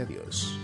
a Dios.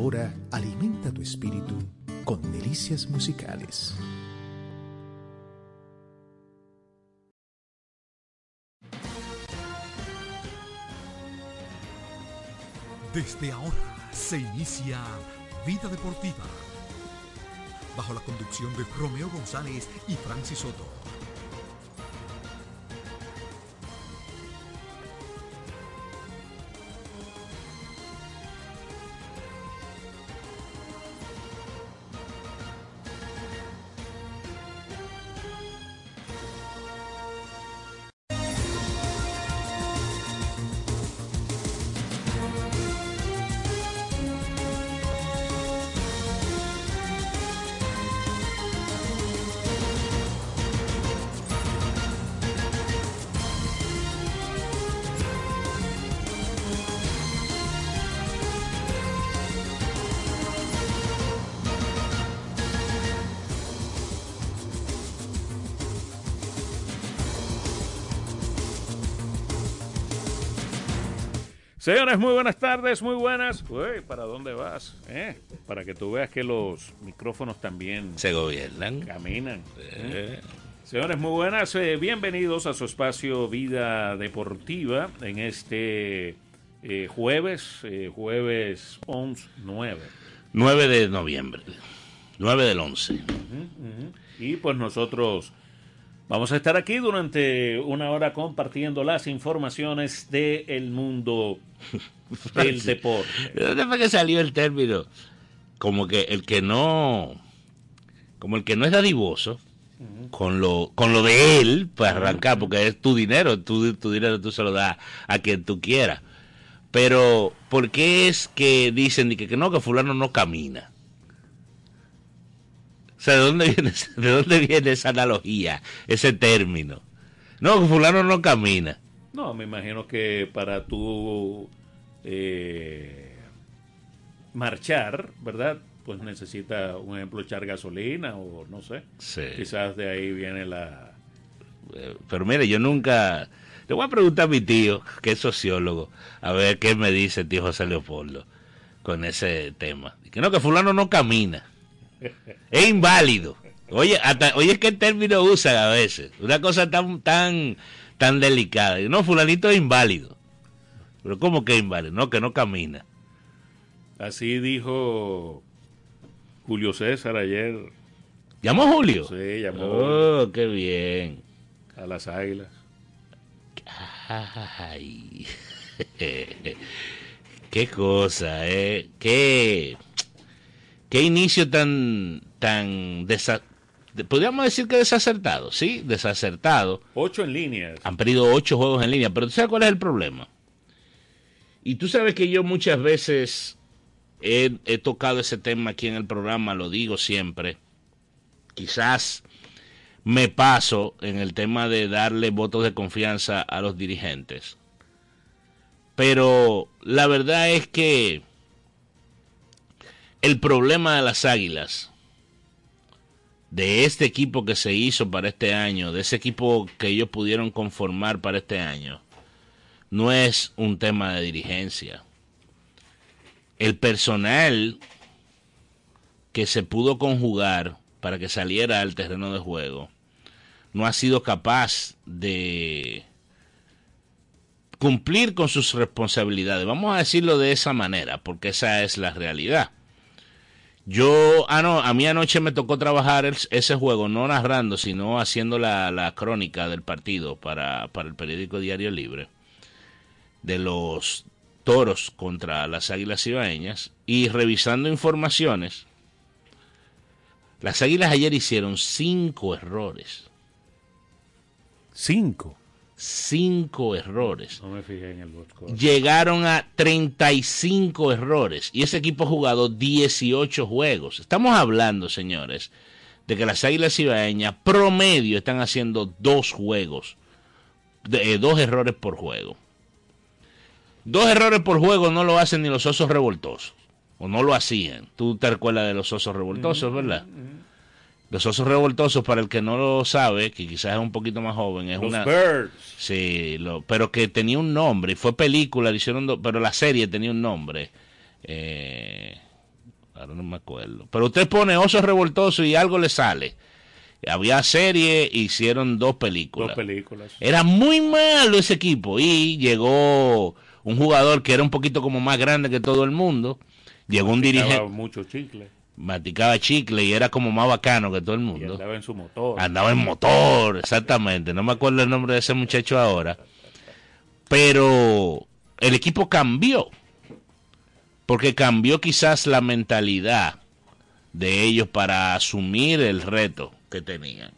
A esta hora, alimenta tu espíritu con delicias musicales. Desde ahora se inicia Vida Deportiva, bajo la conducción de Romeo González y Francis Soto. Señores, muy buenas tardes, muy buenas. Uy, ¿para dónde vas? Eh, para que tú veas que los micrófonos también se gobiernan. Caminan. Eh. Señores, muy buenas. Eh, bienvenidos a su espacio Vida Deportiva en este jueves, jueves 11, 9. 9 de noviembre. 9 del 11. Y pues nosotros Vamos a estar aquí durante una hora compartiendo las informaciones del mundo del deporte. ¿De dónde fue que salió el término? Como que el que no, como el que no es dadivoso, con lo, con lo de él, para arrancar, porque es tu dinero, tu, tu dinero tú se lo das a quien tú quieras. Pero, ¿por qué es que dicen que, que no, que fulano no camina? O sea, ¿de dónde viene, de dónde viene esa analogía, ese término? No, que fulano no camina. No, me imagino que para tú eh, marchar, ¿verdad? Pues necesita, un ejemplo, echar gasolina o no sé. Sí. Quizás de ahí viene la... Eh, Pero mire, yo nunca... Le voy a preguntar a mi tío, que es sociólogo, a ver qué me dice el tío José Leopoldo con ese tema. Que no, que fulano no camina. Es inválido. Oye, hasta, oye, ¿qué término usan a veces? Una cosa tan, tan, tan delicada. No, fulanito es inválido. Pero ¿cómo que es inválido? No, que no camina. Así dijo Julio César ayer. ¿Llamó Julio? Sí, llamó Oh, qué bien. a las águilas. Ay. qué cosa, eh. Qué, qué inicio tan, tan desa- podríamos decir que desacertado, sí, desacertado. Ocho en línea. Han perdido ocho juegos en línea, pero ¿tú sabes cuál es el problema? Y tú sabes que yo muchas veces he, he tocado ese tema aquí en el programa, lo digo siempre. Quizás me paso en el tema de darle votos de confianza a los dirigentes. Pero la verdad es que el problema de las águilas, de este equipo que se hizo para este año, de ese equipo que ellos pudieron conformar para este año, no es un tema de dirigencia. El personal que se pudo conjugar para que saliera al terreno de juego no ha sido capaz de cumplir con sus responsabilidades. Vamos a decirlo de esa manera, porque esa es la realidad. Yo, ah, no, a mí anoche me tocó trabajar ese juego, no narrando, sino haciendo la, la crónica del partido para, para el periódico Diario Libre, de los toros contra las águilas ibaeñas, y revisando informaciones, las águilas ayer hicieron cinco errores, Cinco. Cinco errores. No me fijé en el box llegaron a 35 errores y ese equipo ha jugado 18 juegos. Estamos hablando, señores, de que las Águilas Ibaeñas promedio están haciendo dos juegos, de- eh, dos errores por juego. Dos errores por juego no lo hacen ni los osos revoltosos, o no lo hacían. Tú te recuerdas de los osos revoltosos, ¿verdad? Los osos revoltosos, para el que no lo sabe, que quizás es un poquito más joven, es Los una... Birds. Sí, lo, pero que tenía un nombre, y fue película, le hicieron, do- pero la serie tenía un nombre. Eh, ahora no me acuerdo. Pero usted pone Osos Revoltosos y algo le sale. Había serie, hicieron dos películas. Dos películas. Era muy malo ese equipo y llegó un jugador que era un poquito como más grande que todo el mundo. Llegó un dirigente, mucho chicle. Maticaba chicle y era como más bacano que todo el Y mundo. andaba en su motor. Andaba en motor, exactamente. No me acuerdo el nombre de ese muchacho ahora. Pero el equipo cambió. Porque cambió quizás la mentalidad de ellos para asumir el reto que tenían.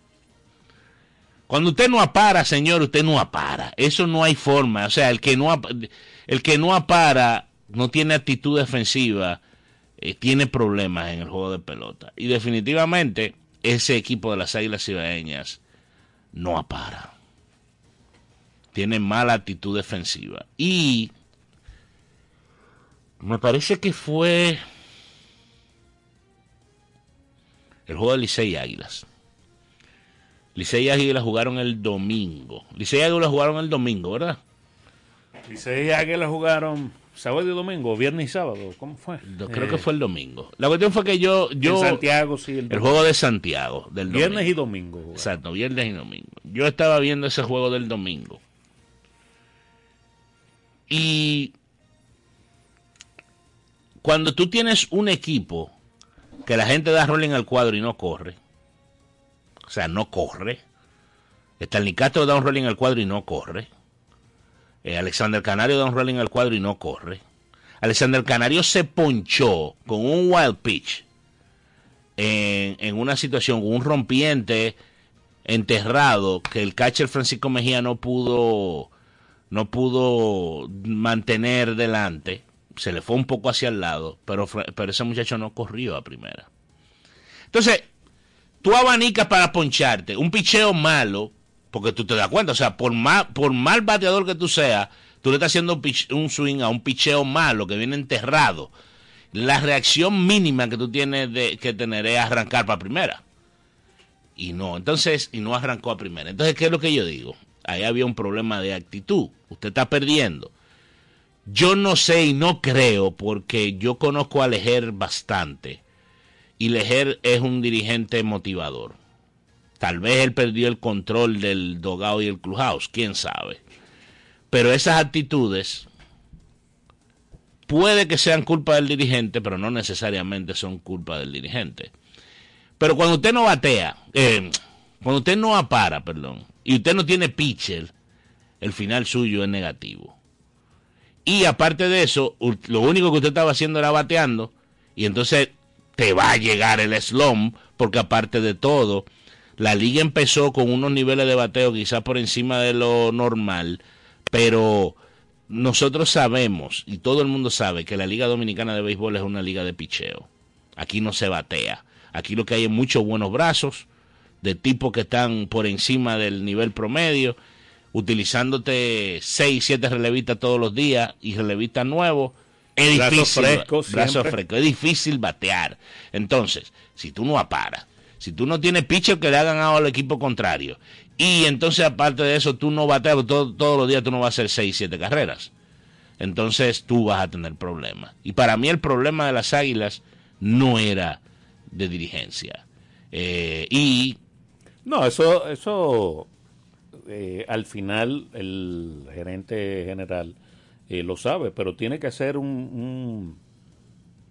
Cuando usted no apara, señor, usted no apara. Eso no hay forma. O sea, el que no, el que no apara no tiene actitud defensiva, eh, tiene problemas en el juego de pelota. Y definitivamente ese equipo de las Águilas Ibaeñas no apara. Tiene mala actitud defensiva. Y me parece que fue el juego de Licey y Águilas. Licey y Águilas jugaron el domingo. Licey y Águilas jugaron el domingo, ¿verdad? Y seis águilas jugaron sábado y domingo, viernes y sábado. ¿Cómo fue? Yo creo Eh, que fue el domingo. La cuestión fue que yo... yo Santiago, sí. El, el juego de Santiago, del viernes y domingo. domingo. jugaron. Exacto, viernes y domingo. Yo estaba viendo ese juego del domingo. Y cuando tú tienes un equipo que la gente da rolling al cuadro y no corre, o sea, no corre, Stanley Castro da un rolling al cuadro y no corre. Eh, Alexander Canario da un rolling al cuadro y no corre. Alexander Canario se ponchó con un wild pitch en, una situación, un rompiente enterrado que el catcher Francisco Mejía no pudo no pudo mantener delante, se le fue un poco hacia el lado, pero, pero ese muchacho no corrió a primera. Entonces, tú abanicas para poncharte, un picheo malo, porque tú te das cuenta, o sea, por mal, por mal bateador que tú seas, tú le estás haciendo un, un swing a un picheo malo que viene enterrado. La reacción mínima que tú tienes de, que tener es arrancar para primera. Y no, entonces, y no arrancó a primera. Entonces, ¿qué es lo que yo digo? Ahí había un problema de actitud. Usted está perdiendo. Yo no sé y no creo, porque yo conozco a Lejer bastante. Y Lejer es un dirigente motivador. Tal vez él perdió el control del dogao y el clubhouse, quién sabe. Pero esas actitudes puede que sean culpa del dirigente, pero no necesariamente son culpa del dirigente. Pero cuando usted no batea, eh, cuando usted no apara, perdón, y usted no tiene pitcher, el final suyo es negativo. Y aparte de eso, lo único que usted estaba haciendo era bateando, y entonces te va a llegar el slump, porque aparte de todo, la liga empezó con unos niveles de bateo quizás por encima de lo normal, pero nosotros sabemos, y todo el mundo sabe, que la Liga Dominicana de Béisbol es una liga de picheo. Aquí no se batea. Aquí lo que hay es muchos buenos brazos, de tipos que están por encima del nivel promedio, utilizándote 6, 7 relevistas todos los días y relevistas nuevos. Es Brazo difícil, fresco brazo siempre. fresco, es difícil batear. Entonces, si tú no aparas, si tú no tienes pitcher que le hagan al equipo contrario, y entonces aparte de eso tú no bateas, todo- todos los días tú no vas a hacer 6, 7 carreras. Entonces tú vas a tener problemas. Y para mí el problema de las águilas no era de dirigencia. Eh, y No, eso, eso eh, al final el gerente general eh, lo sabe, pero tiene que hacer un,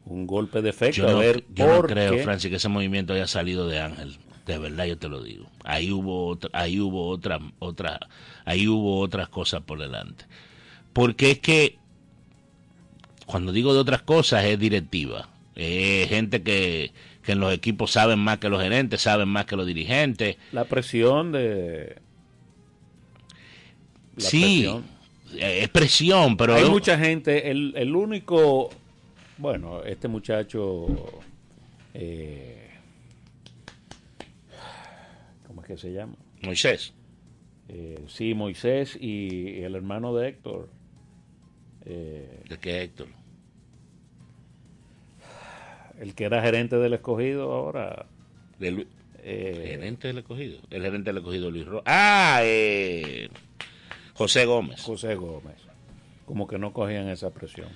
un golpe de efecto. yo a no, ver yo no creo. Francis, que ese movimiento haya salido de Ángel. De verdad yo te lo digo. Ahí hubo otra, ahí hubo otra, otra, ahí hubo otras cosas por delante. Porque es que cuando digo de otras cosas es directiva. Es gente que, que en los equipos saben más que los gerentes, saben más que los dirigentes. La presión de... la sí, presión. es presión, pero Hay mucha gente, el, el único, bueno, este muchacho, eh, ¿cómo es que se llama? Moisés. Eh, sí, Moisés y el hermano de Héctor. eh, ¿De qué Héctor? el que era gerente del escogido ahora. De Lu- eh, gerente del escogido. El gerente del escogido Luis Ro Ah, eh, José Gómez. José Gómez. Como que no cogían esa presión.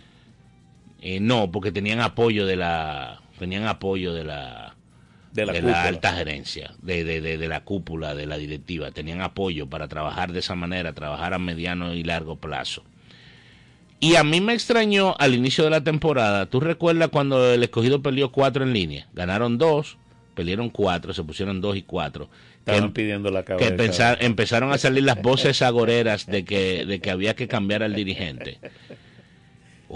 Eh, no, porque tenían apoyo de la tenían apoyo de la De la de alta gerencia, de, de, de, de la cúpula, de la directiva, tenían apoyo para trabajar de esa manera, trabajar a mediano y largo plazo. Y a mí me extrañó al inicio de la temporada, ¿tú recuerdas cuando el escogido perdió cuatro en línea? Ganaron dos, perdieron cuatro, se pusieron dos y cuatro. Estaban Que- pidiendo la cabeza. que pensar- empezaron a salir las voces agoreras de que, de que había que cambiar al dirigente.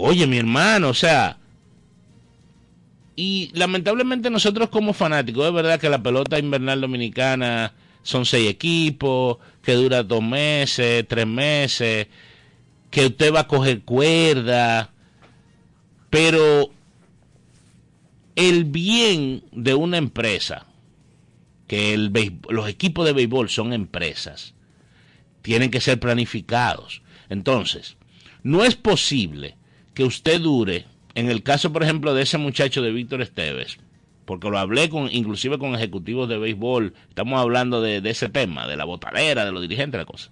Oye, mi hermano, o sea, y lamentablemente nosotros como fanáticos, es verdad que la pelota invernal dominicana son seis equipos, que dura dos meses, tres meses, que usted va a coger cuerda, pero el bien de una empresa, que los equipos de béisbol son empresas, tienen que ser planificados. Entonces, no es posible que usted dure, en el caso, por ejemplo, de ese muchacho de Víctor Esteves, porque lo hablé con, inclusive con ejecutivos de béisbol, estamos hablando de, ese tema, de la botalera, de los dirigentes, la cosa.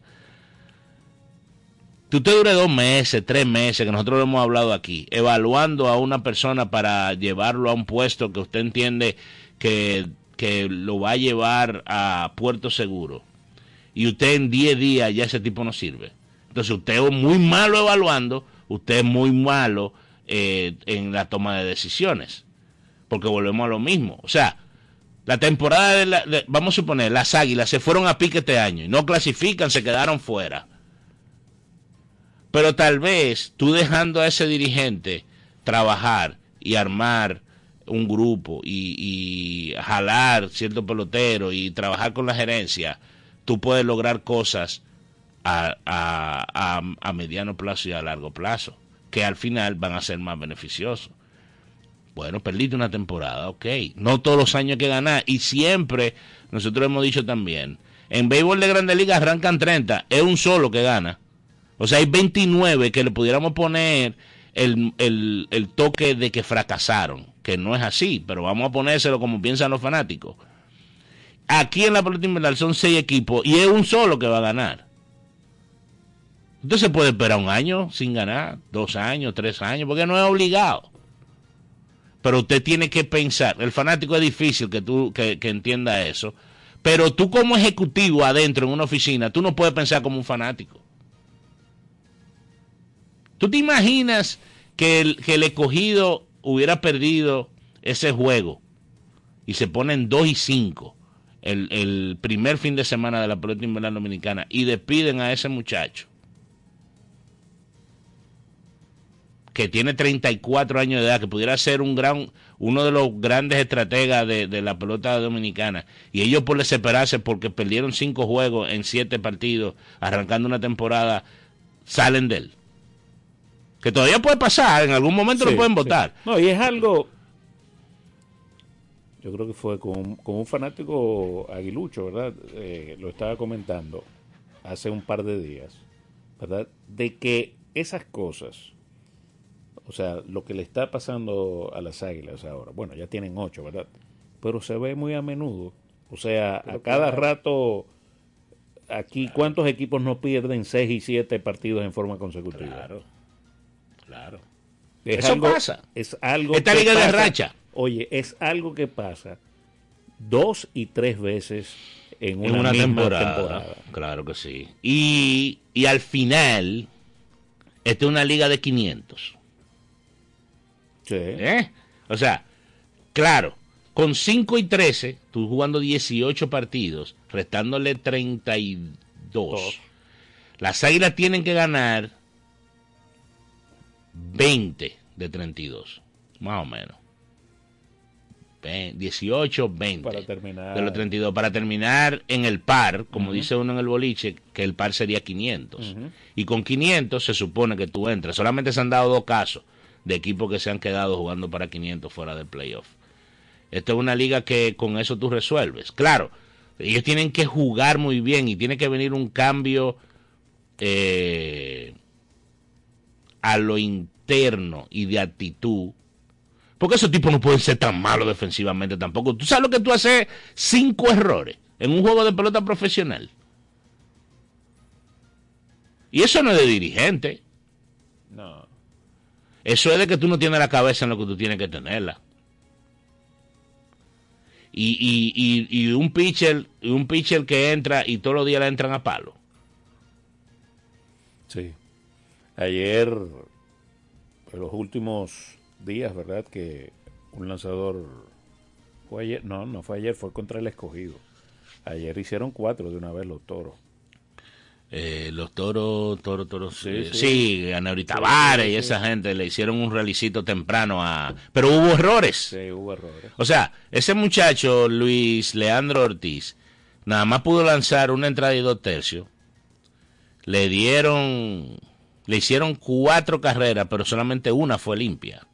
Que usted dure dos meses, tres meses, que nosotros lo hemos hablado aquí, evaluando a una persona para llevarlo a un puesto que usted entiende que, que lo va a llevar a puerto seguro. Y usted en 10 días ya ese tipo no sirve. Entonces usted es muy malo evaluando, usted es muy malo eh, en la toma de decisiones. Porque volvemos a lo mismo. O sea, La temporada de, la, vamos a suponer, las águilas se fueron a pique este año y no clasifican, se quedaron fuera. Pero tal vez tú dejando a ese dirigente trabajar y armar un grupo y, y jalar cierto pelotero y trabajar con la gerencia, tú puedes lograr cosas a, a, a, mediano plazo y a largo plazo, que al final van a ser más beneficiosos. Bueno, perdiste una temporada, ok. No todos los años hay que ganar. Y siempre, nosotros hemos dicho también, en béisbol de Grandes Ligas arrancan 30, es un solo que gana. O sea, hay 29 que le pudiéramos poner el, el, el toque de que fracasaron, que no es así, pero vamos a ponérselo como piensan los fanáticos. Aquí en la pelota invernal son seis equipos y es un solo que va a ganar. Entonces puede esperar un año sin ganar, dos años, tres años, porque no es obligado. Pero usted tiene que pensar, el fanático es difícil que tú que, entienda eso, pero tú como ejecutivo adentro en una oficina, tú no puedes pensar como un fanático. ¿Tú te imaginas que el, que el escogido hubiera perdido ese juego y se ponen 2 y 5 el, el primer fin de semana de la pelota invernal dominicana y despiden a ese muchacho que tiene 34 años de edad, que pudiera ser un gran, uno de los grandes estrategas de, de la pelota dominicana, y ellos por desesperarse porque perdieron cinco juegos en siete partidos, arrancando una temporada, salen de él. Que todavía puede pasar, en algún momento Sí, lo pueden sí. votar. No, y es algo. Yo creo que fue con, con un fanático aguilucho, ¿verdad? Eh, lo estaba comentando hace un par de días, ¿verdad? De que esas cosas, o sea, lo que le está pasando a las águilas ahora, bueno, ya tienen ocho, ¿verdad? Pero se ve muy a menudo. O sea, a cada rato, aquí, ¿cuántos equipos no pierden seis y siete partidos en forma consecutiva? Claro, claro. Es Eso algo- pasa. Es algo Esta que liga de racha. Oye, es algo que pasa dos y tres veces en una, en una misma temporada. temporada. Claro que sí. Y, y al final, esta es una liga de 500. Sí. ¿Eh? O sea, claro, con 5 y 13, tú jugando 18 partidos, restándole 32. Dos. Las águilas tienen que ganar 20 de 32, más o menos. Ve- 18, 20 Para terminar. de los 32, para terminar en el par, como dice uno en el boliche, que el par sería 500. Ujú. Y con 500 se supone que tú entras. Solamente se han dado dos casos de equipos que se han quedado jugando para 500 fuera del playoff. Esta es una liga que con eso tú resuelves. Claro, ellos tienen que jugar muy bien y tiene que venir un cambio eh, a lo interno y de actitud. Porque esos tipos no pueden ser tan malos defensivamente tampoco. Tú sabes lo que tú haces cinco errores en un juego de pelota profesional. Y eso no es de dirigente. Eso es de que tú no tienes la cabeza en lo que tú tienes que tenerla. Y, y, y, y un pitcher, un pitcher que entra y todos los días le entran a palo. Sí. Ayer, en los últimos días, ¿verdad? Que un lanzador fue ayer, no, no fue ayer, fue contra el escogido. Ayer hicieron cuatro de una vez los toros. Eh, los toros, toros, toros, Sí, eh, sí. sí, Aneuri Tavares sí, y esa gente le hicieron un realicito temprano a... Pero hubo errores. Sí, hubo errores. O sea, ese muchacho, Luis Leandro Ortiz, nada más pudo lanzar una entrada y dos tercios. Le dieron, le hicieron cuatro carreras, pero solamente una fue limpia.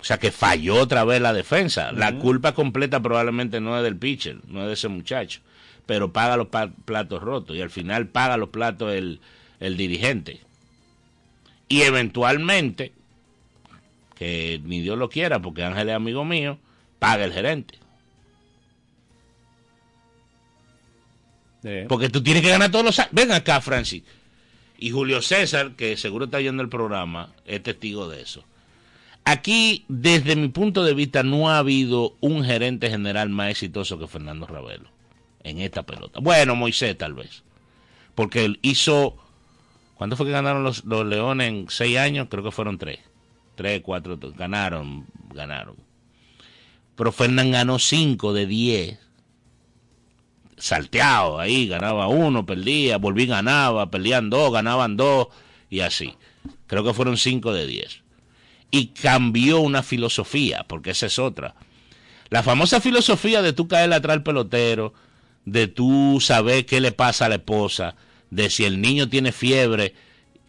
O sea que falló otra vez la defensa. La culpa completa probablemente no es del pitcher, no es de ese muchacho. Pero paga los pa- platos rotos y al final paga los platos el, el dirigente. Y eventualmente, que ni Dios lo quiera, porque Ángel es amigo mío, paga el gerente. Porque tú tienes que ganar todos los años. Ven acá, Francis. Y Julio César, que seguro está viendo el programa, es testigo de eso. Aquí, desde mi punto de vista, no ha habido un gerente general más exitoso que Fernando Ravelo en esta pelota. Bueno, Moisés tal vez. Porque él hizo... ¿Cuánto fue que ganaron los, los Leones en seis años? Creo que fueron tres. Tres, cuatro, ganaron, ganaron. Pero Fernán ganó 5 de 10. Salteado ahí, ganaba uno, perdía, volví, ganaba, perdían dos, ganaban dos, y así. Creo que fueron 5 de 10. Y cambió una filosofía, porque esa es otra. La famosa filosofía de tú caer atrás al pelotero, de tú saber qué le pasa a la esposa, de si el niño tiene fiebre,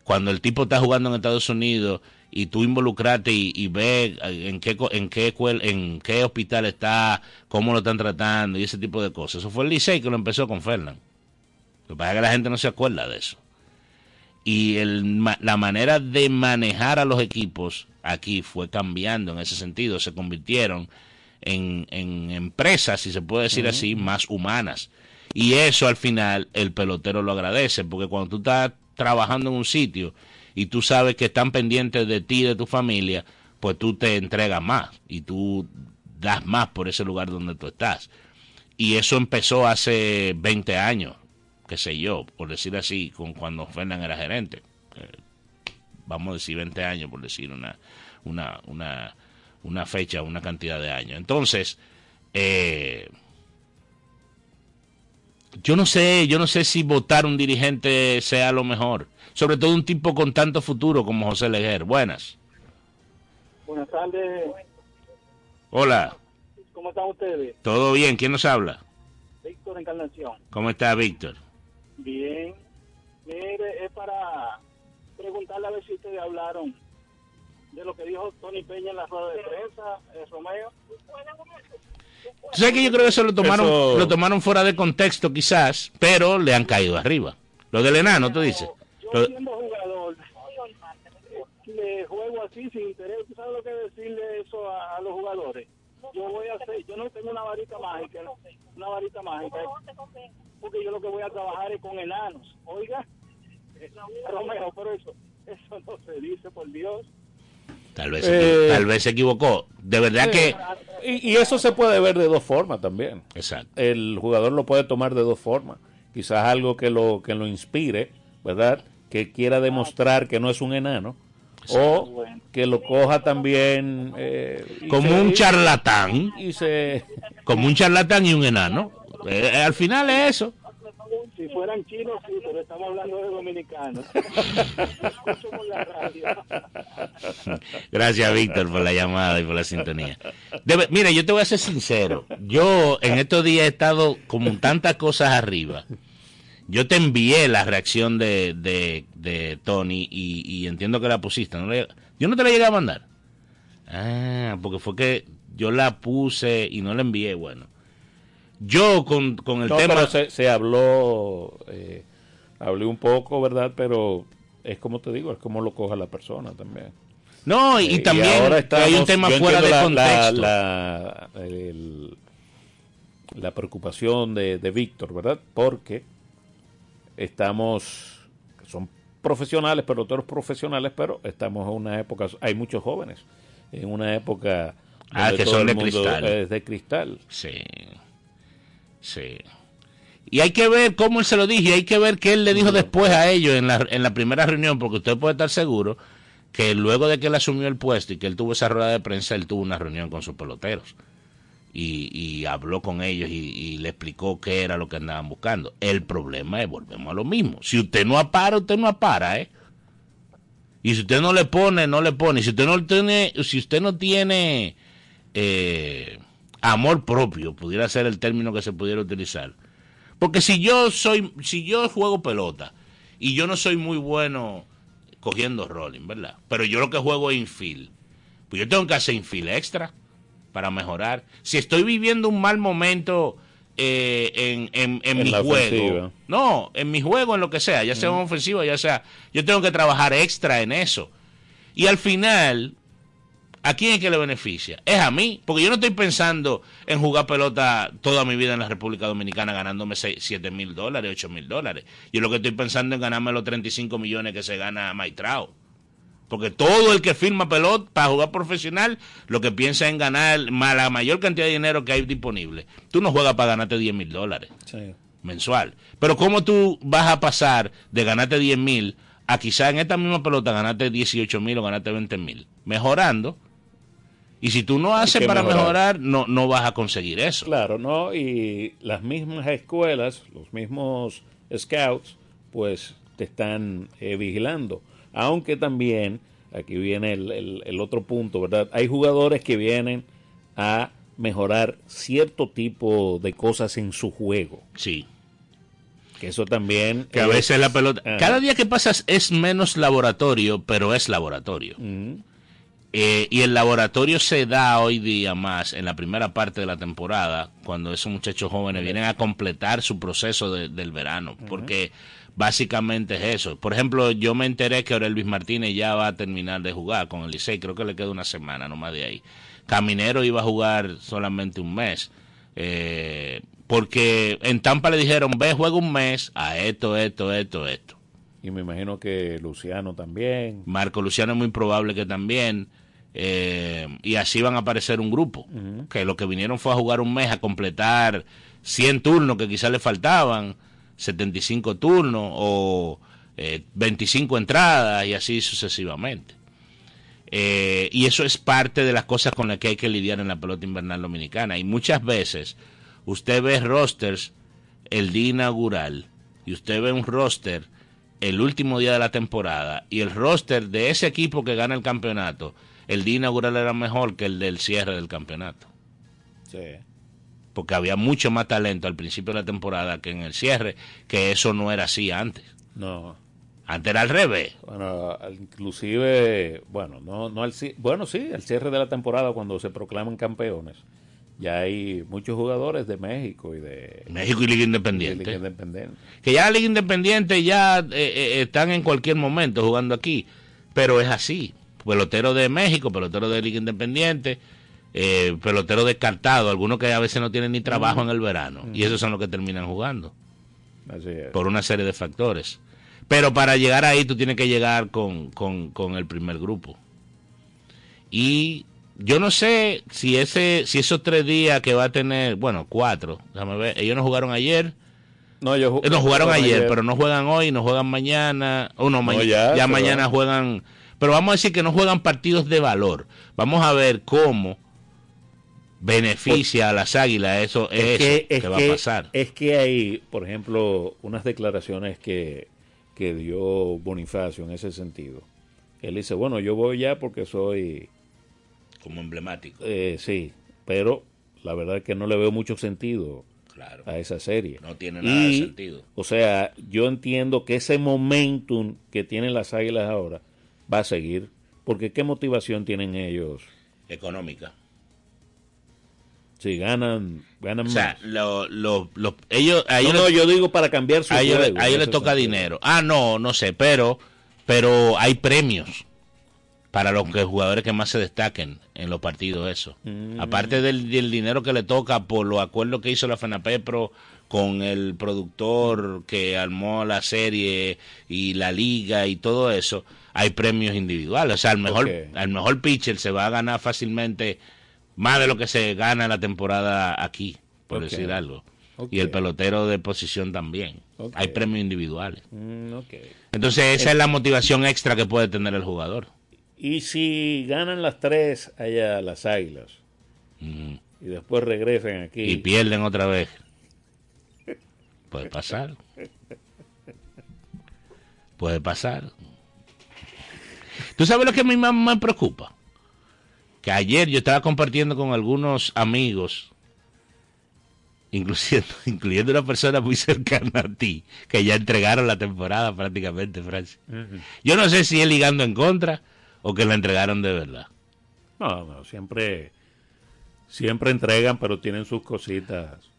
cuando el tipo está jugando en Estados Unidos y tú involucrate y, y ves en qué, en, qué, en qué hospital está, cómo lo están tratando y ese tipo de cosas. Eso fue el Licey que lo empezó con Fernán. Lo que pasa es que la gente no se acuerda de eso. Y el, la manera de manejar a los equipos aquí fue cambiando en ese sentido. Se convirtieron en, en empresas, si se puede decir así, más humanas. Y eso al final el pelotero lo agradece, porque cuando tú estás trabajando en un sitio y tú sabes que están pendientes de ti y de tu familia, pues tú te entregas más y tú das más por ese lugar donde tú estás. Y eso empezó hace 20 años, qué sé yo, por decir así, con cuando Fernán era gerente. Eh, vamos a decir 20 años, por decir una, una, una, una fecha, una cantidad de años. Entonces, eh, yo no sé, yo no sé si votar un dirigente sea lo mejor. Sobre todo un tipo con tanto futuro como José Leguer. Buenas. Buenas tardes. Hola. ¿Cómo están ustedes? Todo bien. ¿Quién nos habla? Víctor Encarnación. ¿Cómo está Víctor? Bien. Mire, es para preguntarle a ver si ustedes hablaron de lo que dijo Tony Peña en la rueda de prensa, eh, Romeo. ¿Tú sabes que yo creo que eso lo tomaron, eso... lo tomaron fuera de contexto quizás, pero le han caído arriba. Lo del enano, tú dices. Yo Lo- siendo jugador, le juego así sin interés. ¿Tú sabes lo que decirle eso a, a los jugadores? Yo voy a hacer, yo no tengo una varita mágica, una varita mágica, porque yo lo que voy a trabajar es con enanos. Oiga, eh, Romeo, pero eso, eso no se dice, por Dios. Tal vez, Eh, tal vez se equivocó. De verdad que... Y, y eso se puede ver de dos formas también. Exacto. El jugador lo puede tomar de dos formas. Quizás algo que lo, que lo inspire, ¿verdad? Que quiera demostrar que no es un enano. O que lo coja también... eh, Como se- un charlatán. Y se... Como un charlatán y un enano. Eh, al final es eso. Si fueran chinos, sí, pero estamos hablando de dominicanos. Gracias, Víctor, por la llamada y por la sintonía. Debe- mira, yo te voy a ser sincero. Yo en estos días he estado con tantas cosas arriba. Yo te envié la reacción de, de, de Tony y, y entiendo que la pusiste. ¿no? Yo no te la llegué a mandar. Ah, porque fue que yo la puse y no la envié. Bueno, yo con, con el No, tema. pero se, se habló, eh, hablé un poco, ¿verdad? Pero es como te digo, es como lo coja la persona también. No, y, Eh, también ahora hay un tema fuera de la- contexto. La, la, el- la preocupación de, de Víctor, ¿verdad? Porque estamos, son profesionales, peloteros profesionales, pero estamos en una época, hay muchos jóvenes, en una época Ah, que son de mundo cristal. es de cristal. Sí. Sí. Y hay que ver cómo él se lo dijo, y hay que ver qué él le dijo después a ellos en la, en la primera reunión, porque usted puede estar seguro que luego de que él asumió el puesto y que él tuvo esa rueda de prensa, él tuvo una reunión con sus peloteros. Y, y habló con ellos y, y le explicó qué era lo que andaban buscando. El problema es, volvemos a lo mismo. Si usted no apara, usted no apara, ¿eh? Y si usted no le pone, no le pone. Si usted no tiene, si usted no tiene eh, amor propio, pudiera ser el término que se pudiera utilizar. Porque si yo soy, si yo juego pelota y yo no soy muy bueno cogiendo rolling, ¿verdad? Pero yo lo que juego es infield. Pues yo tengo que hacer infield extra para mejorar. Si estoy viviendo un mal momento eh, en, en, en En mi juego, ofensiva. no, en mi juego, en lo que sea, ya sea en ofensiva, ya sea, yo tengo que trabajar extra en eso. Y al final, ¿a quién es que le beneficia? Es a mí, porque yo no estoy pensando en jugar pelota toda mi vida en la República Dominicana ganándome 7 mil dólares, 8 mil dólares. Yo lo que estoy pensando es ganarme los 35 millones que se gana Maitrao. Porque todo el que firma pelota para jugar profesional, lo que piensa en ganar más la mayor cantidad de dinero que hay disponible. Tú no juegas para ganarte 10 mil dólares mensual. Pero ¿cómo tú vas a pasar de ganarte 10 mil a quizá en esta misma pelota ganarte 18 mil o ganarte 20 mil? Mejorando. Y si tú no haces para mejorar. mejorar, no, no vas a conseguir eso. Claro, ¿no? Y las mismas escuelas, los mismos scouts, pues te están eh, vigilando. Aunque también, aquí viene el, el- el otro punto, ¿verdad? Hay jugadores que vienen a mejorar cierto tipo de cosas en su juego. Sí. Que eso también... Que a es- veces la pelota... Cada día que pasas es menos laboratorio, pero es laboratorio. Eh, y el laboratorio se da hoy día más en la primera parte de la temporada, cuando esos muchachos jóvenes vienen a completar su proceso de- del verano, porque básicamente es eso. Por ejemplo, yo me enteré que ahora Luis Martínez ya va a terminar de jugar con el Licey, creo que le queda una semana nomás de ahí. Caminero iba a jugar solamente un mes, eh, porque en Tampa le dijeron, ve, juega un mes a esto, esto, esto, esto. Y me imagino que Luciano también. Marco Luciano es muy probable que también. Eh, y así van a aparecer un grupo. Que lo que vinieron fue a jugar un mes, a completar 100 turnos que quizás le faltaban, 75 turnos o eh, 25 entradas y así sucesivamente. Eh, y eso es parte de las cosas con las que hay que lidiar en la pelota invernal dominicana. Y muchas veces usted ve rosters el día inaugural y usted ve un roster el último día de la temporada y el roster de ese equipo que gana el campeonato, el día inaugural era mejor que el del cierre del campeonato. Sí. Porque había mucho más talento al principio de la temporada que en el cierre, que eso no era así antes. No. Antes era al revés. Bueno, inclusive, bueno, no, no al, bueno, sí, al cierre de la temporada cuando se proclaman campeones, ya hay muchos jugadores de México y de, México y Liga de Liga Independiente. Que ya la Liga Independiente ya eh, eh, están en cualquier momento jugando aquí. Pero es así. Pelotero de México, pelotero de Liga Independiente, eh, pelotero descartado, algunos que a veces no tienen ni trabajo en el verano. Y esos son los que terminan jugando. Así es. por una serie de factores. Pero para llegar ahí tú tienes que llegar con, con, con el primer grupo. Y yo no sé si ese si esos tres días que va a tener, bueno, cuatro, déjame ver, ellos no jugaron ayer, No, ellos eh, no jugaron ayer, pero no juegan hoy, no juegan mañana, o no, ma- ya, mañana juegan, pero vamos a decir que no juegan partidos de valor. Vamos a ver cómo beneficia a las águilas eso, es eso que, es va a pasar. Es que hay, por ejemplo, unas declaraciones que, que dio Bonifacio en ese sentido. Él dice, bueno, yo voy ya porque soy, Como emblemático, eh, sí, pero la verdad es que no le veo mucho sentido claro. a esa serie. No tiene nada de sentido. O sea, yo entiendo que ese momentum que tienen las águilas ahora va a seguir, porque ¿qué motivación tienen ellos? Económica. Si ganan, ganan O sea, más. lo, lo, lo- ellos, a No, ellos, no, yo digo para cambiar su a ellos, le- juego, a ellos les toca sentido. dinero. Ah, no, no sé, pero, pero hay premios para los que jugadores que más se destaquen en los partidos, eso. Mm. Aparte del, del dinero que le toca por los acuerdos que hizo la FENAPEPRO con el productor que armó la serie y la liga y todo eso, hay premios individuales. O sea, al mejor, al mejor pitcher se va a ganar fácilmente más de lo que se gana la temporada aquí, por decir algo. Y el pelotero de posición también. Hay premios individuales. Mm. Entonces esa es la motivación extra que puede tener el jugador. Y si ganan las tres allá las águilas Ujú. y después regresan aquí. Y pierden otra vez. Puede pasar. Puede pasar. ¿Tú sabes lo que a mí más me preocupa? Que ayer yo estaba compartiendo con algunos amigos, incluyendo, incluyendo una persona muy cercana a ti, que ya entregaron la temporada prácticamente, Francis. Yo no sé si es ligando en contra o que la entregaron de verdad. No, no, siempre, siempre entregan, pero tienen sus cositas.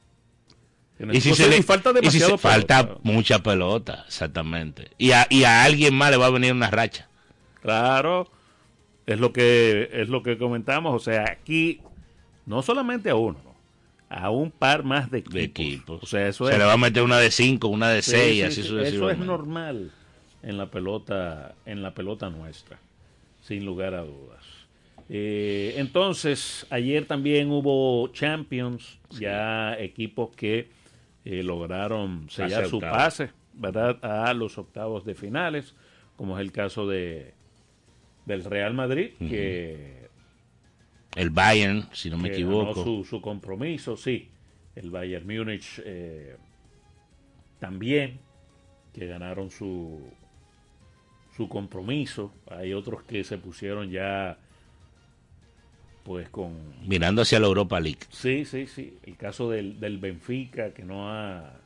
Tienen Y si, se le, y falta y si se- demasiado falta pelota. mucha pelota, exactamente. Y a, y a alguien más le va a venir una racha. Claro, es lo que es lo que comentamos. O sea, aquí no solamente a uno, ¿no? a un par más de equipos. de equipos. O sea, eso se es, le va a meter una de 5, una de sí, 6, sí, así sí, Eso sucesivamente. es normal en la pelota, en la pelota nuestra, sin lugar a dudas. Eh, entonces, ayer también hubo Champions, ya equipos que eh, lograron sellar su pase, ¿verdad? A los octavos de finales, como es el caso de del Real Madrid, que El Bayern, si no me equivoco. ganó su, su compromiso, sí. El Bayern Múnich eh, también, que ganaron su, su compromiso. Hay otros que se pusieron ya, pues con... Mirando hacia la Europa League. Sí, sí, sí. El caso del, del Benfica, que no ha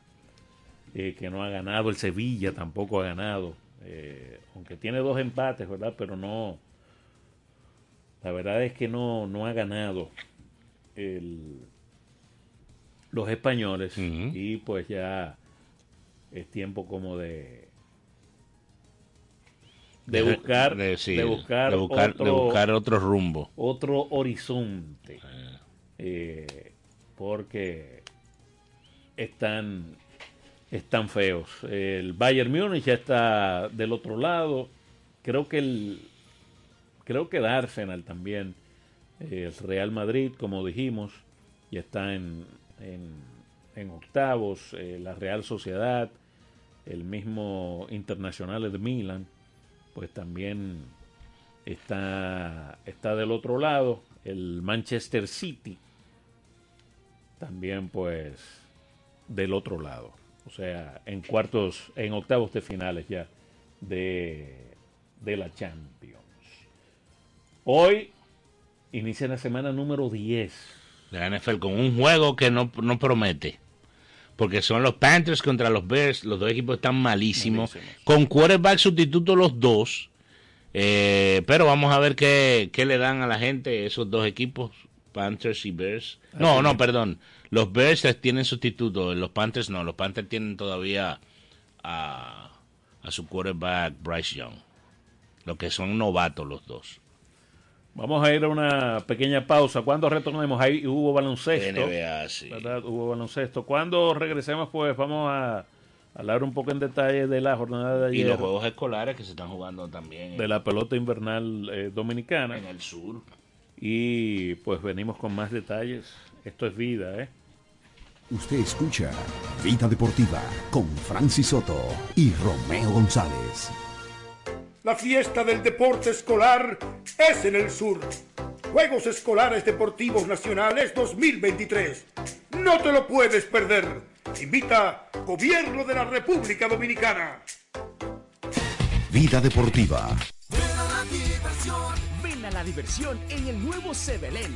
eh, que no ha ganado. El Sevilla tampoco ha ganado. Eh, aunque tiene dos empates, ¿verdad? Pero no... La verdad es que no, no ha ganado el, los españoles y pues ya es tiempo como de de buscar de, sí, de buscar de buscar, de otro, buscar otro rumbo. otro horizonte Eh, porque están están feos el Bayern Múnich ya está del otro lado creo que el creo que el Arsenal también eh, el Real Madrid como dijimos ya está en, en, octavos eh, la Real Sociedad el mismo Internacional de Milan pues también está, está del otro lado. El Manchester City también pues del otro lado. O sea, en cuartos, en octavos de finales ya de, de la Champions. Hoy inicia la semana número 10. La NFL con un juego que no, no promete. Porque son los Panthers contra los Bears. Los dos equipos están malísimos. Malísimos. Con quarterback sustituto los dos. Eh, pero vamos a ver qué, qué le dan a la gente esos dos equipos. Panthers y Bears. No, no, perdón. Los Bears tienen sustituto. Los Panthers no. Los Panthers tienen todavía a, a su quarterback Bryce Young. Lo que son novatos los dos. Vamos a ir a una pequeña pausa. Cuando retornemos, ahí hubo baloncesto. NBA, sí. ¿verdad? Hubo baloncesto. Cuando regresemos, pues vamos a hablar un poco en detalle de la jornada de Y ayer los juegos escolares que se están jugando también de la pelota invernal eh, dominicana. en el sur. Y pues venimos con más detalles. Esto es vida, ¿eh? Usted escucha Vida Deportiva con Francis Soto y Romeo González. La fiesta del deporte escolar es en el sur. Juegos Escolares Deportivos Nacionales 2023. No te lo puedes perder. Invita Gobierno de la República Dominicana. Vida Deportiva. Ven a la diversión en el nuevo Sebelén,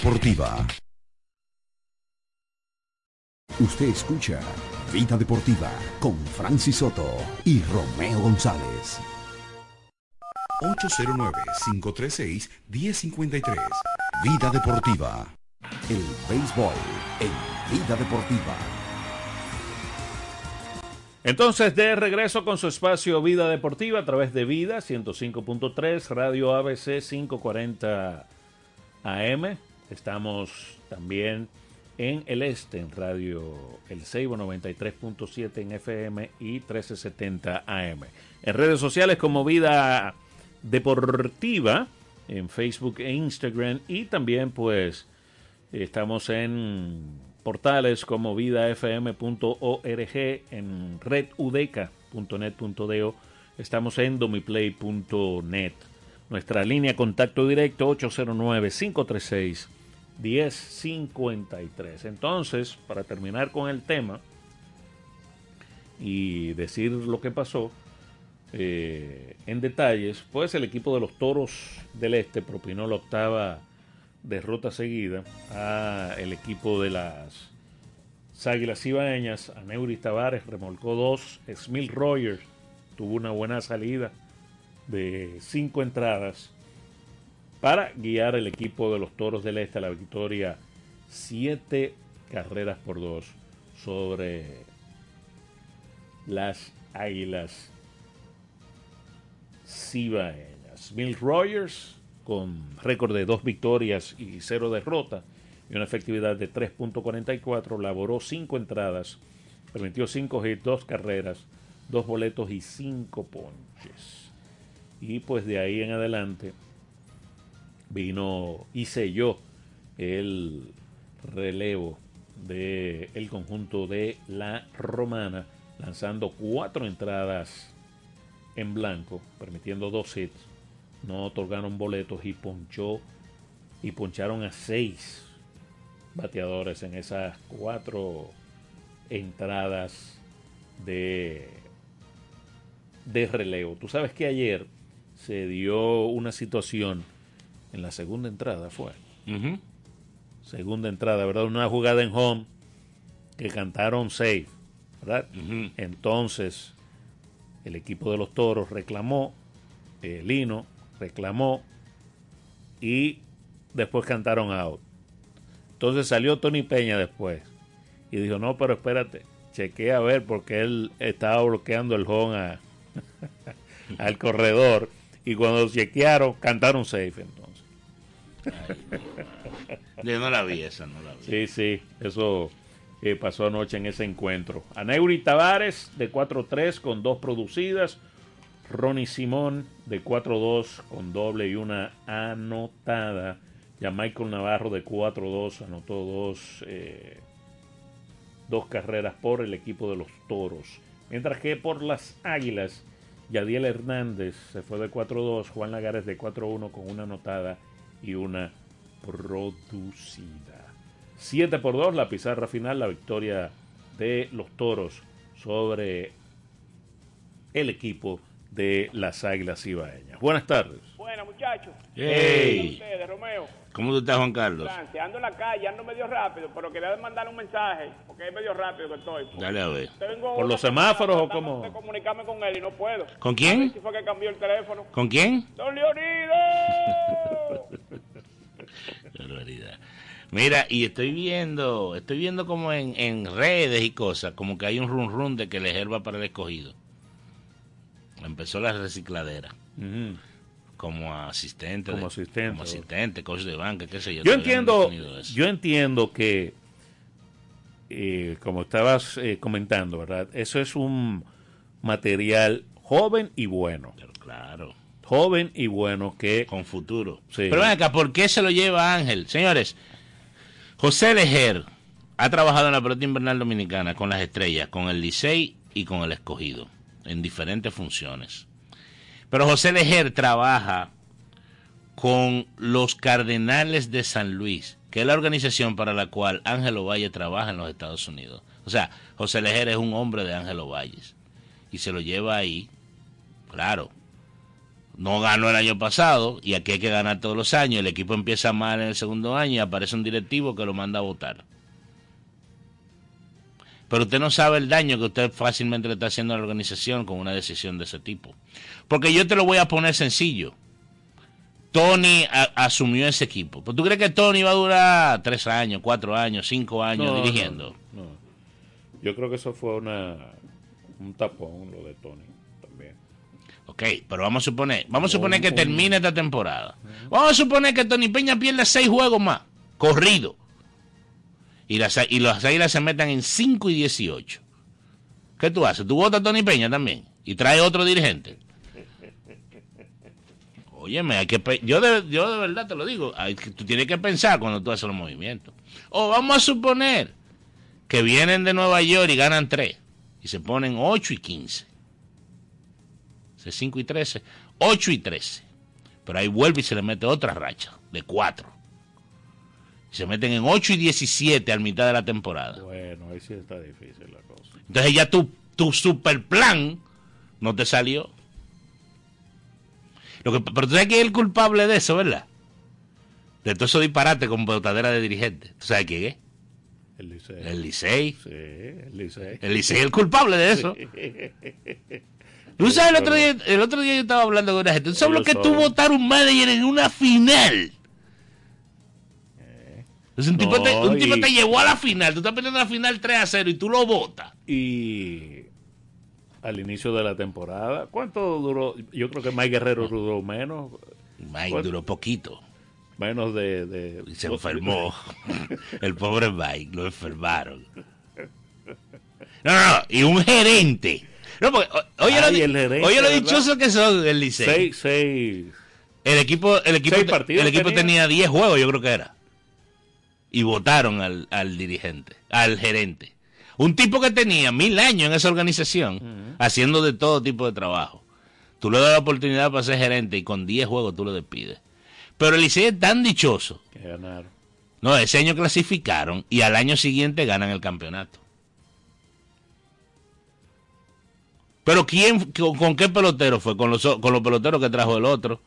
Deportiva. Usted escucha Vida Deportiva con Francis Soto y Romeo González. 809-536-1053. Vida Deportiva. El béisbol en Vida Deportiva. Entonces, de regreso con su espacio Vida Deportiva a través de Vida 105.3, Radio ABC 540 AM. Estamos también en el este, en Radio El Seibo 93.7 en FM y 1370 AM. En redes sociales como Vida Deportiva, en Facebook e Instagram y también pues estamos en portales como vidafm.org, en redudeca.net.do, estamos en domiplay.net. Nuestra línea contacto directo 809-536-1053. Entonces, para terminar con el tema y decir lo que pasó eh, en detalles, pues el equipo de los Toros del Este propinó la octava derrota seguida a el equipo de las Águilas Ibaeñas, Aneuri Tavares remolcó dos, Smil Rogers tuvo una buena salida de cinco entradas para guiar el equipo de los Toros del Este a la victoria siete carreras por dos sobre las Águilas Cibaeñas. Bill Rogers con récord de dos victorias y cero derrotas y una efectividad de 3.44, laboró cinco entradas, permitió cinco hits, dos carreras, dos boletos y cinco ponches. Y pues de ahí en adelante vino y selló el relevo del el conjunto de la Romana, lanzando cuatro entradas en blanco, permitiendo dos hits. No otorgaron boletos y ponchó y poncharon a seis bateadores en esas cuatro entradas de, de relevo. Tú sabes que ayer se dio una situación en la segunda entrada, fue. Segunda entrada, ¿verdad? Una jugada en home que cantaron safe, ¿verdad? Entonces, el equipo de los toros reclamó, eh, Lino reclamó y después cantaron out. Entonces salió Tony Peña después y dijo, no, pero espérate, chequea a ver porque él estaba bloqueando el home al corredor y cuando chequearon cantaron safe entonces. Yo no la vi esa, no la vi. Sí, sí, eso eh, pasó anoche en ese encuentro. Aneuri Tavares de 4-3 con dos producidas. Ronnie Simón de 4-2 con doble y una anotada. Ya Michael Navarro de 4-2 anotó dos, eh, dos carreras por el equipo de los Toros. Mientras que por las Águilas, Yadiel Hernández se fue de 4-2, Juan Lagares de 4-1 con una anotada y una producida. 7 por 2 la pizarra final, la victoria de los Toros sobre el equipo de las Águilas Ibaeñas. Buenas tardes. Buenas, muchachos. Hey. Ustedes, Romeo. ¿Cómo tú estás, Juan Carlos? Ando en la calle, ando medio rápido, pero quería mandar un mensaje, porque es medio rápido que estoy. Dale a ver. Tengo ¿Por los semáforos o cómo? de comunicarme con él y no puedo. ¿Con A quién? ver si fue que cambió el teléfono. ¿Con quién? ¡Don Leonido! Barbaridad. Mira, y estoy viendo, estoy viendo como en, en redes y cosas, como que hay un run run de que el Ejerva para el escogido. Empezó la recicladera como asistente, Como de- asistente, como asistente, coach de banca, qué sé yo. Yo no entiendo, yo entiendo que, eh, como estabas eh, comentando, ¿verdad? Eso es un material joven y bueno. Pero claro, Joven y bueno que... con futuro. Sí. Pero ven acá, ¿por qué se lo lleva Ángel? Señores, José Lejer ha trabajado en la pelota invernal dominicana con las estrellas, con el Licey y con el escogido, en diferentes funciones. Pero José Lejer trabaja con los Cardenales de San Luis, que es la organización para la cual Ángelo Valle trabaja en los Estados Unidos. O sea, José Lejer es un hombre de Ángelo Valles y se lo lleva ahí, claro. No ganó el año pasado y aquí hay que ganar todos los años. El equipo empieza mal en el segundo año y aparece un directivo que lo manda a votar. Pero usted no sabe el daño que usted fácilmente le está haciendo a la organización con una decisión de ese tipo. Porque yo te lo voy a poner sencillo. Tony a- asumió ese equipo. ¿Pero ¿Tú crees que Tony va a durar tres años, cuatro años, cinco años No, dirigiendo? no, no. Yo creo que eso fue una un tapón lo de Tony. Ok, pero vamos a suponer, vamos a suponer que termine esta temporada. Vamos a suponer que Tony Peña pierde seis juegos más, corrido. Y las, y las águilas se metan en 5 y 18. ¿Qué tú haces? ¿Tú votas a Tony Peña también? Y trae otro dirigente. Óyeme, hay que yo, de, yo de verdad te lo digo, hay tú tienes que pensar cuando tú haces los movimientos. O vamos a suponer que vienen de Nueva York y ganan 3 y se ponen 8 y 15. Ese 5 y 13, 8 y 13. Pero ahí vuelve y se le mete otra racha de 4. Y se meten en 8 y 17 al mitad de la temporada. Bueno, ahí sí está difícil la cosa. Entonces ya tu, tu super plan no te salió. Lo que, pero tú sabes quién es el culpable de eso, ¿verdad? De todo eso disparate con botadera de dirigente. ¿Tú sabes quién es? El Licey. El Licey. Sí, el Licey. El Licey es el culpable de eso. ¿Tú sabes el otro día, el otro día yo estaba hablando con una gente? ¿Tú sabes lo que tú votar un manager en una final? Es un, tipo, te, un tipo te llevó a la final, tú estás perdiendo la final 3 a 0 y tú lo votas. Y al inicio de la temporada, ¿cuánto duró? Yo creo que Mike Guerrero duró menos. Mike ¿Cuánto? duró poquito Menos de... de y se enfermó. el pobre Mike, lo enfermaron. No, no, no, y un gerente. No, porque, oye, Ay, lo, dichoso que son el Licey. Seis, seis... El equipo, el equipo, el equipo tenía. tenía 10 juegos, yo creo que era. Y votaron al, al dirigente, al gerente. Un tipo que tenía mil años en esa organización, haciendo de todo tipo de trabajo. Tú le das la oportunidad para ser gerente y con 10 juegos tú lo despides. Pero el Licey es tan dichoso. que ganaron. No, ese año clasificaron y al año siguiente ganan el campeonato. Pero ¿quién, con, con qué pelotero fue? Con los, con los peloteros que trajo el otro.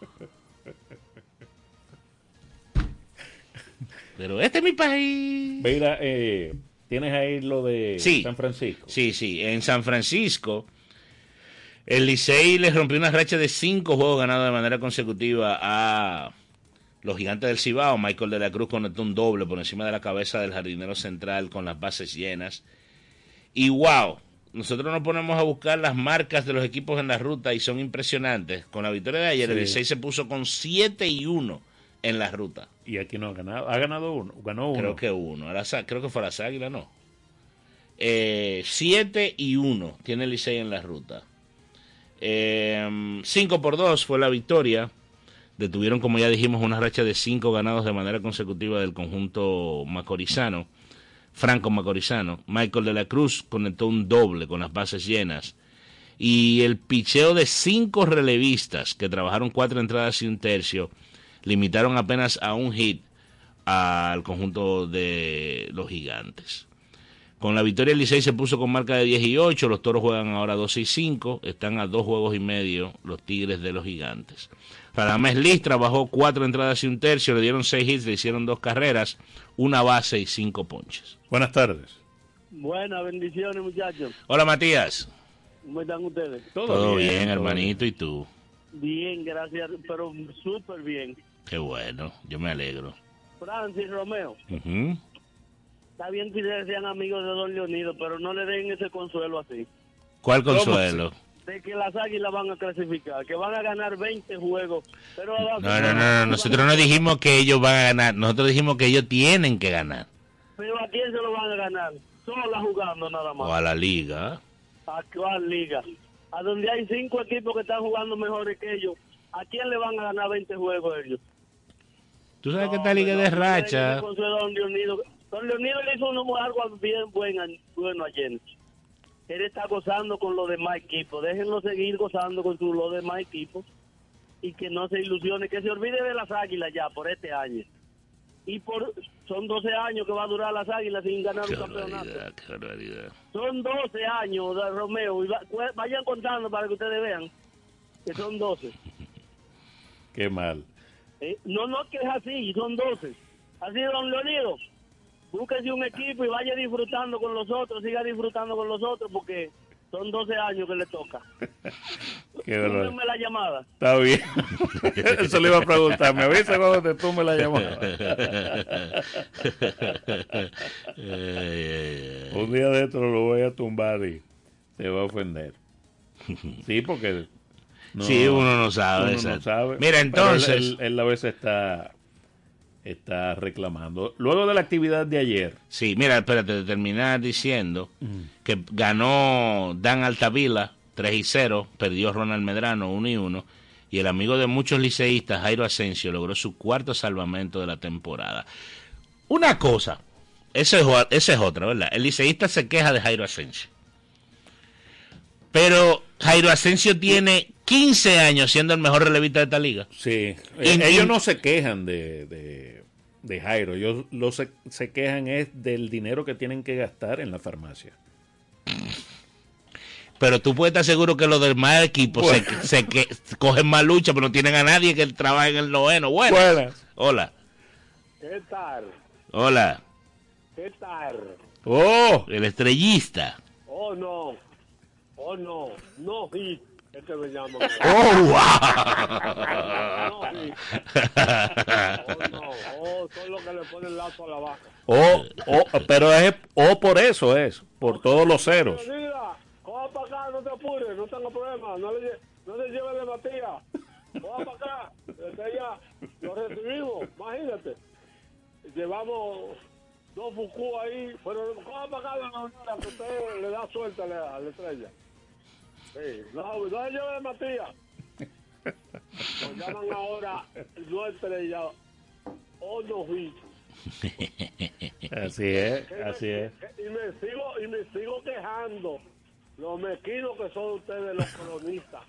Pero este es mi país. Mira, eh, tienes ahí lo de Sí. San Francisco. Sí, sí, en San Francisco el Licey les rompió una racha de cinco juegos ganados de manera consecutiva a los gigantes del Cibao. Michael de la Cruz conectó un doble por encima de la cabeza del jardinero central con las bases llenas. Y wow, nosotros nos ponemos a buscar las marcas de los equipos en la ruta y son impresionantes. Con la victoria de ayer, el Sí. Licey se puso con 7 y 1 en la ruta. Y aquí no ha ganado. Ha ganado uno. Ganó uno. Creo que uno. A las á- creo que fue a las águilas, no. 7 y 1 tiene el Licey en la ruta. 5 por 2 fue la victoria. Detuvieron, como ya dijimos, una racha de 5 ganados de manera consecutiva del conjunto macorizano. Franco Macorizano. Michael de la Cruz conectó un doble con las bases llenas. Y el picheo de cinco relevistas que trabajaron cuatro entradas y un tercio limitaron apenas a un hit al conjunto de los gigantes. Con la victoria el Licey se puso con marca de 10 y 8, los toros juegan ahora 12 y 5, están a dos juegos y medio los Tigres de los gigantes. Radamés Liz trabajó cuatro entradas y un tercio, le dieron seis hits, le hicieron dos carreras, una base y cinco ponches. Buenas tardes. Buenas bendiciones, muchachos. Hola Matías. ¿Cómo están ustedes? Todo, bien, todo hermanito, ¿y tú? Bien, gracias, pero súper bien. Qué bueno, yo me alegro. Francis Romeo, está bien que ustedes sean amigos de Don Leonido, pero no le den ese consuelo así. ¿Cuál consuelo? De que las águilas van a clasificar, que van a ganar 20 juegos. Pero No, no, no, no, nosotros no dijimos que ellos van a ganar, nosotros dijimos que ellos tienen que ganar. Pero ¿a quién se lo van a ganar? Sola jugando nada más. O a la liga. ¿A cuál liga? A donde hay cinco equipos que están jugando mejores que ellos. ¿A quién le van a ganar 20 juegos ellos? Tú sabes que esta liga es de racha. Don Leonido. Don Leonido le hizo uno- algo bien bueno, bueno ayer. Él está gozando con los demás equipos. Déjenlo seguir gozando con su, los demás equipos. Y que no se ilusione, que se olvide de las águilas ya por este año. Y por son 12 años que va a durar las águilas sin ganar Qué un campeonato. qué barbaridad. Son 12 años, de Romeo. Y va- vayan contando para que ustedes vean que son 12. Qué mal. Eh, no, no, que es así, son 12. Así, don Leonido, búsquese un equipo y vaya disfrutando con los otros, siga disfrutando con los otros, porque son 12 años que le toca. Qué. Túmeme la llamada. Está bien. Eso le iba a preguntar. Me avisa cuando te tome la llamada. Un día de esto lo voy a tumbar y se va a ofender. Sí, porque. Sí, uno no sabe, uno no sabe. Mira, entonces- Él, él- él a veces está, está reclamando. Luego de la actividad de ayer. Sí, mira, espérate, terminar diciendo que ganó Dan Altavila 3 y 0, perdió Ronald Medrano 1 y 1, y el amigo de muchos liceístas, Jairo Asensio, logró su cuarto salvamento de la temporada. Una cosa, esa es, esa es otra, ¿verdad? El liceísta se queja de Jairo Asensio. Pero Jairo Asensio tiene 15 años siendo el mejor relevista de esta liga. Sí. Y- Eh, ellos y- no se quejan de, de, de Jairo. Ellos lo se, se quejan es del dinero que tienen que gastar en la farmacia. Pero tú puedes estar seguro que los demás equipos se, Bueno. se que, cogen más lucha, pero no tienen a nadie que trabaje en el noveno. Bueno. Buenas. Hola. ¿Qué tal? Hola. ¿Qué tal? Oh, el estrellista. Oh, no. Oh, no. No hit. Es que me llaman. Oh, No wow. hit. Oh, no. Oh, son los que le ponen lazo a la vaca. O, o, pero es o por eso es, por todos los ceros. Mira, coja para acá, no te apures, no tengo problema. No le, no le lleves de Matías. Coja para acá. Este ya lo recibimos, imagínate. Llevamos dos Fuku ahí, pero coja para acá la que usted le da suerte a la, a la estrella. Sí, no, no le lleve de Matías. Nos llaman ahora no estrella, o no hit. Así es, así es. Y me sigo, y me sigo quejando. Los mezquinos que son ustedes los colonistas.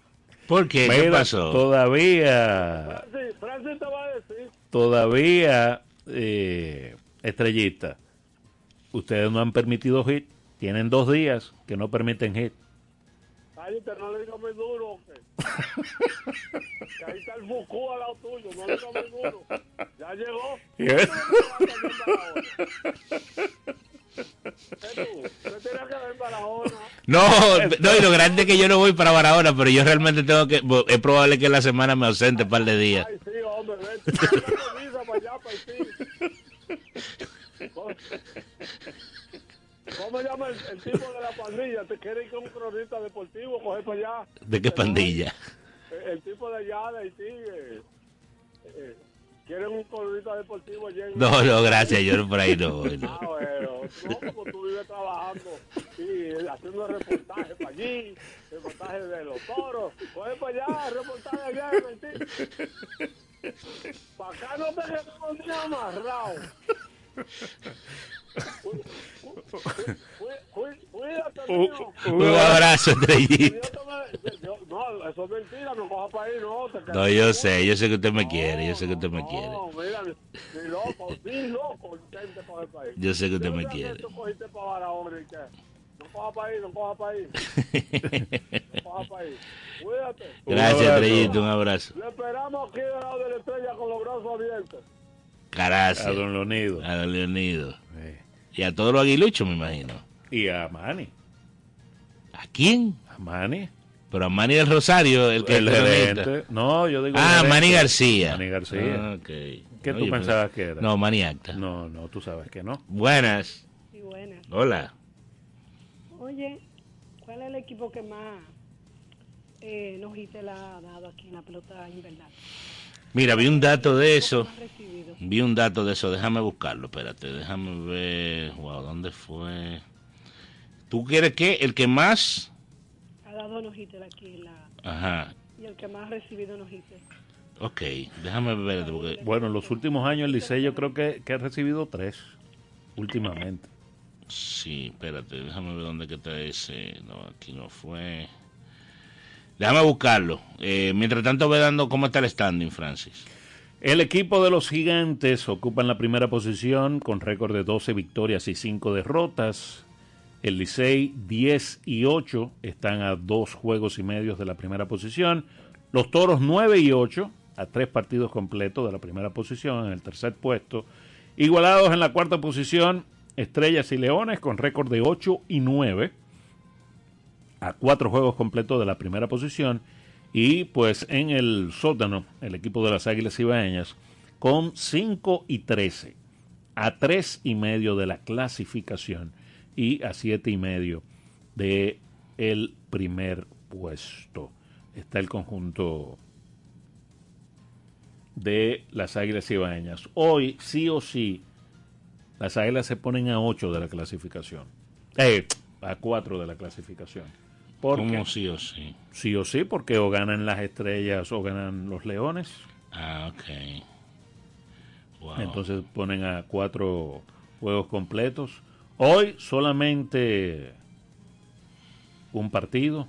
¿Por qué? ¿Qué pasó? Todavía, Francis, Francis te va a decir. todavía, eh, estrellita, ustedes no han permitido hit. Tienen dos días que no permiten hit. Cállate, no le digas muy duro. Que, ahí está el Fuku al lado tuyo. No le digas muy duro. Ya llegó. Barahona. No, no, y lo grande es que yo no voy para Barahona, pero yo realmente tengo que, es probable que la semana me ausente un par de días. Ay, sí, hombre, vete. Visa para allá, para Haití. ¿Cómo, llama el, el tipo de la pandilla? ¿Te quiere ir con un cronista deportivo? Coger para allá. ¿De qué pandilla? El, el tipo de allá de Haití. Eh, eh, ¿Quieren un cronista deportivo allá en- No, no, gracias, yo no por ahí no voy. no. Ah, bueno, no, como tú vives trabajando y haciendo reportajes para allí, reportajes de los toros, coge para allá, reportajes allá en Haití. Para acá no te quedamos ni amarrado. Un abrazo, estrellita. No, eso es mentira, no coja para ahí, no. No, yo sé, yo sé que usted me quiere, yo sé que usted me quiere. no, mira, ni, loco, ni loco, intente coger para ahí. Yo sé que usted me quiere. tú cogiste para Barahona y que no coja para ahí, no coja para ahí, no coja para ahí. Cuídate. Gracias, estrellita, un abrazo. Le esperamos aquí del lado de la estrella con los brazos abiertos. Gracias. A don Leonido. A don Leonido. Y a todos los aguiluchos, me imagino. Y a Manny. ¿A quién? A Manny. Pero a Manny del Rosario, el que El es gerente. No, yo digo. Ah, gerente. Manny García. Manny García. Ah, ok. ¿Qué No, tú yo pensabas pensé- que era? No, Manny Acta. No, no, tú sabes que no. Buenas. Sí, buena. Hola. Oye, ¿cuál es el equipo que más eh, nos hice la ha dado aquí en la pelota invernal? Mira, vi un dato de eso. Vi un dato de eso. Déjame buscarlo, espérate. Déjame ver. Wow, ¿dónde fue? ¿Tú quieres que el que más? Ha dado nos hice aquí la... Ajá. Y el que más ha recibido nos hice. Ok, déjame ver. Porque... Bueno, en los últimos años el Licey yo creo que, que ha recibido tres. Últimamente. Sí, espérate, déjame ver dónde que está ese. No, aquí no fue. Déjame buscarlo. Eh, mientras tanto, ve dando cómo está el standing, Francis. El equipo de los gigantes ocupa la primera posición con récord de 12 victorias y 5 derrotas. El Licey 10 y 8 están a dos juegos y medios de la primera posición. Los Toros 9 y 8 a tres partidos completos de la primera posición en el tercer puesto. Igualados en la cuarta posición Estrellas y Leones con récord de 8 y 9 a cuatro juegos completos de la primera posición. Y pues en el sótano, el equipo de las Águilas Ibaeñas con 5 y 13 a 3 y medio de la clasificación y a 7 y medio de el primer puesto. Está el conjunto de las Águilas Ibaeñas. Hoy, sí o sí, las Águilas se ponen a 8 de la clasificación. Eh, a 4 de la clasificación. ¿Por ¿Cómo qué? sí o sí? Sí o sí, porque o ganan las estrellas o ganan los leones. Ah, ok. Wow. Entonces ponen a cuatro juegos completos. Hoy solamente un partido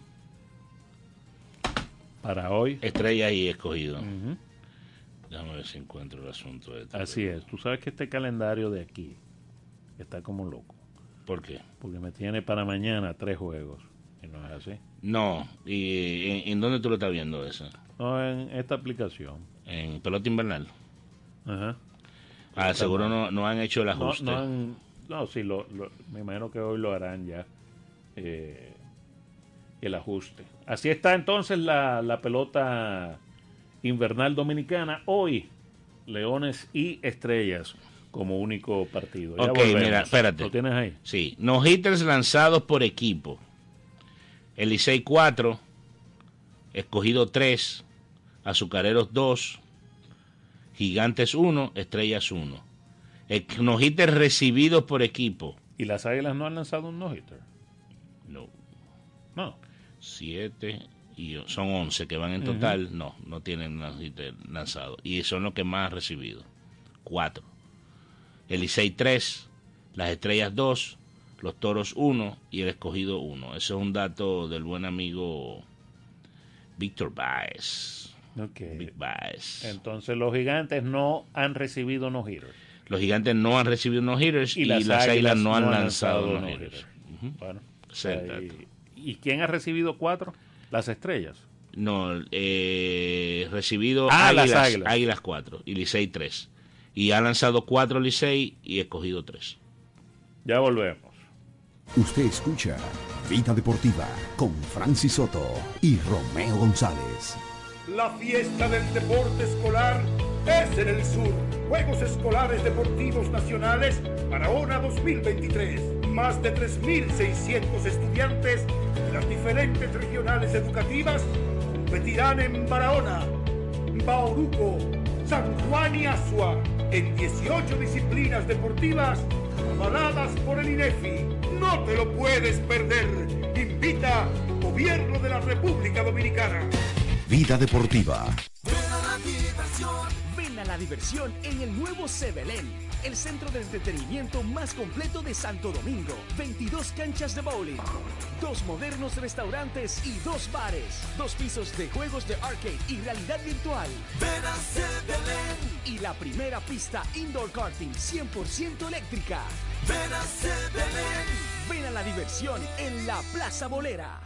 para hoy. Estrella y escogido. Ujú. Déjame ver si encuentro el asunto de esto. Así es. Tú sabes que este calendario de aquí está como loco. ¿Por qué? Porque me tiene para mañana tres juegos. Y no es así. No. ¿Y en, en dónde tú lo estás viendo eso? No en esta aplicación. En pelota invernal. Ajá. Ah, seguro no, no han hecho el No, ajuste. no han, no, sí, lo, lo- me imagino que hoy lo harán ya. eh, el ajuste. Así está entonces la, la pelota invernal dominicana. Hoy, Leones y Estrellas como único partido. Ya Ok, volvemos. mira, espérate. ¿Lo tienes ahí? Sí, no hitters lanzados por equipo. El Licey 4, Escogido 3, Azucareros 2, Gigantes 1, Estrellas 1. No recibidos por equipo. ¿Y las Águilas no han lanzado un no-hitter? No. No. 7 y son 11 que van en total. No, no tienen no-hitter lanzado. Y son los que más han recibido. 4. El Licey 3, las Estrellas 2, los Toros 1 y el Escogido 1. Ese es un dato del buen amigo Víctor Baez. Ok. Big Baez. Entonces los gigantes no han recibido no-hitter. Los gigantes no han recibido no hitters y, las, águilas, no han lanzado no hitters. Bueno, ahí-. ¿Y quién ha recibido cuatro? Las estrellas. No, eh, recibido Ah, las águilas, Águilas. águilas 4 y Licey 3. Y ha lanzado 4 Licey y escogido 3. Ya volvemos. Usted escucha Vida Deportiva con Francis Soto y Romeo González. La fiesta del deporte escolar es en el sur. Juegos Escolares Deportivos Nacionales Barahona 2023. Más de 3.600 estudiantes de las diferentes regionales educativas competirán en Barahona, Bauruco, San Juan y Asua en 18 disciplinas deportivas avaladas por el INEFI. No te lo puedes perder. Invita Gobierno de la República Dominicana. Vida Deportiva. Ven a la diversión en el nuevo Sebelén, el centro de entretenimiento más completo de Santo Domingo. 22 canchas de bowling, dos modernos restaurantes y dos bares, dos pisos de juegos de arcade y realidad virtual. Ven a Sebelén y la primera pista indoor karting 100% eléctrica. Ven a la diversión en la Plaza Bolera.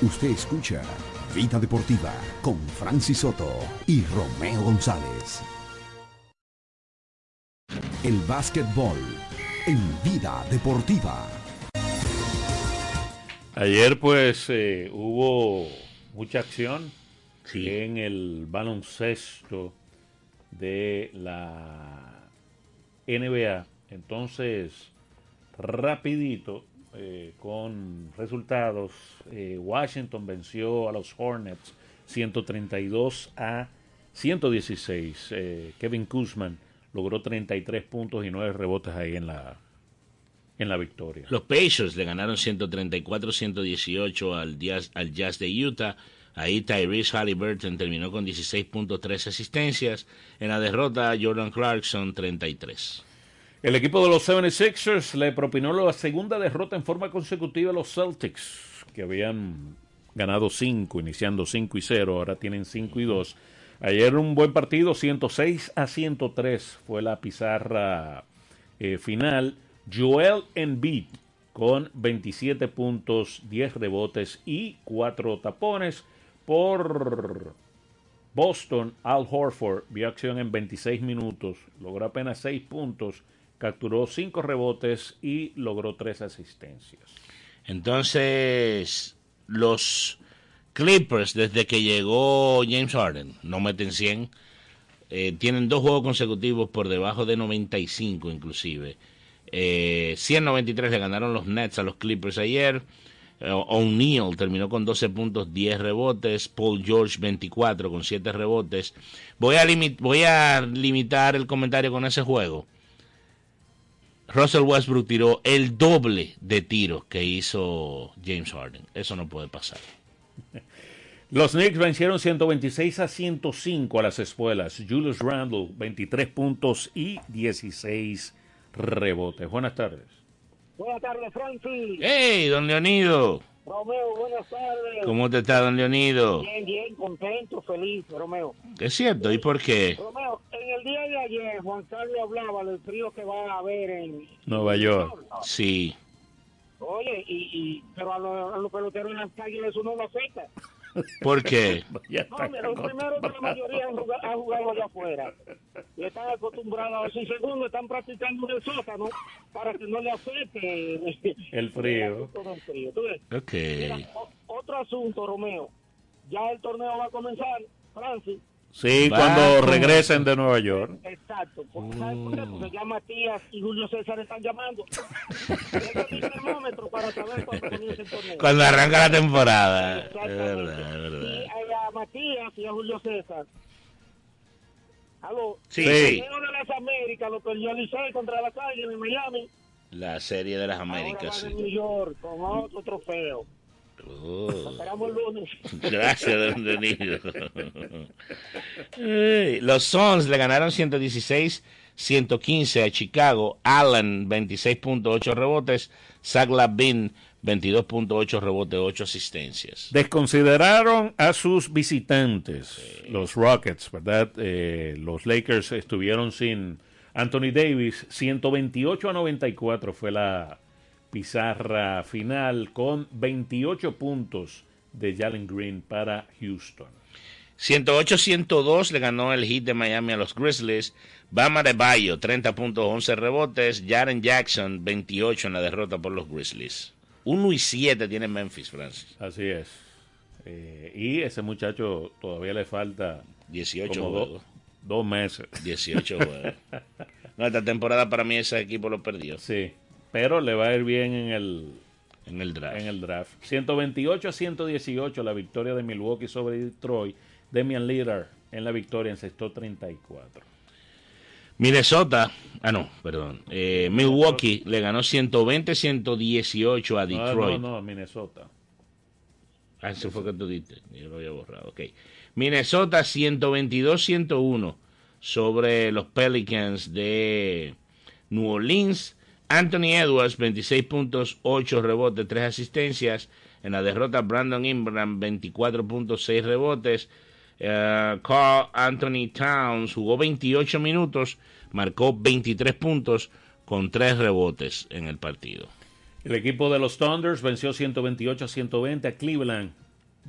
Usted escucha Vida Deportiva con Francis Soto y Romeo González. El básquetbol en Vida Deportiva. Ayer pues eh, hubo mucha acción en el baloncesto de la NBA. Entonces, rapidito, eh, con resultados, eh, Washington venció a los Hornets 132 a 116. Eh, Kevin Kuzman logró 33 puntos y 9 rebotes ahí en la, en la victoria. Los Pacers le ganaron 134-118 al Jazz, al Jazz de Utah. Ahí Tyrese Halliburton terminó con 16.3 asistencias. En la derrota, Jordan Clarkson 33. El equipo de los 76ers le propinó la segunda derrota en forma consecutiva a los Celtics, que habían ganado 5, iniciando 5 y 0, ahora tienen 5 y 2. Ayer un buen partido, 106 a 103 fue la pizarra eh, final. Joel Embiid con 27 puntos, 10 rebotes y 4 tapones por Boston. Al Horford vio acción en 26 minutos, logró apenas 6 puntos, capturó 5 rebotes y logró 3 asistencias. Entonces, los Clippers, desde que llegó James Harden, no meten 100, eh, tienen dos juegos consecutivos por debajo de 95 inclusive. Eh, 193 le ganaron los Nets a los Clippers ayer. Eh, O'Neal terminó con 12 puntos, 10 rebotes. Paul George 24 con 7 rebotes. Voy a, voy a limitar el comentario con ese juego. Russell Westbrook tiró el doble de tiros que hizo James Harden. Eso no puede pasar. Los Knicks vencieron 126 a 105 a las espuelas. Julius Randle, 23 puntos y 16 rebotes. Buenas tardes. Buenas tardes, Francis. ¡Hey, don Leonido! Romeo, buenas tardes. ¿Cómo te está, don Leonido? Bien, bien, contento, feliz, Romeo. Es cierto, ¿y por qué? Romeo, en el día de ayer Juan Carlos hablaba del frío que va a haber en... Nueva York. Sí. Oye, y, y pero a los, a los peloteros en las calles eso no lo afecta. ¿Por qué? No, mira, los primeros de la mayoría han jugado, han jugado allá afuera. Y están acostumbrados a eso. Y segundo, están practicando en el sótano para que no le afecte El frío. el frío. ¿Tú ves? Ok. Mira, o- otro asunto, Romeo. Ya el torneo va a comenzar, Francis. Sí, Va cuando regresen de Nueva York. Exacto. Porque, ¿Sabes por qué? Porque ya Matías y Julio César están llamando. Es termómetro para saber cuándo comienza el torneo. Cuando arranca la temporada. Es verdad, es Y verdad. a Matías y a Julio César. Aló. Sí, el torneo de las Américas lo perdió Licey contra la calle en Miami. La serie de las Ahora Américas. van sí. en New York con otro trofeo. Oh. Lunes. Gracias, don Los Suns le ganaron 116-115 a Chicago. Allen, 26.8 rebotes. Zach Lavin, 22.8 rebotes, 8 asistencias. Desconsideraron a sus visitantes, los Rockets, ¿verdad? Eh, los Lakers estuvieron sin Anthony Davis. 128 a 94 fue la pizarra final con 28 puntos de Jalen Green para Houston. 108-102 le ganó el hit de Miami a los Grizzlies. Bama de Bayo, 30 puntos, 11 rebotes. Jaren Jackson, 28 en la derrota por los Grizzlies. 1 y 7 tiene Memphis, Francis. Así es. Eh, y ese muchacho todavía le falta 18 como do- juegos. dos meses. 18 juegos. No, esta temporada para mí ese equipo lo perdió. Sí, pero le va a ir bien en el, En el draft. en el draft. 128 a 118 la victoria de Milwaukee sobre Detroit. Demian Lillard en la victoria encestó 34. Minnesota, ah no, perdón. Eh, Milwaukee le ganó 120-118 a No, Detroit. no, no, Minnesota. Ah, eso fue que tú diste. Yo lo había borrado. Ok. Minnesota 122-101 sobre los Pelicans de New Orleans. Anthony Edwards, 26 puntos, 8 rebotes, 3 asistencias. En la derrota, Brandon Ingram, 24.6 rebotes. Eh, Carl Anthony Towns jugó 28 minutos, marcó 23 puntos con 3 rebotes en el partido. El equipo de los Thunders venció 128 a 120 a Cleveland.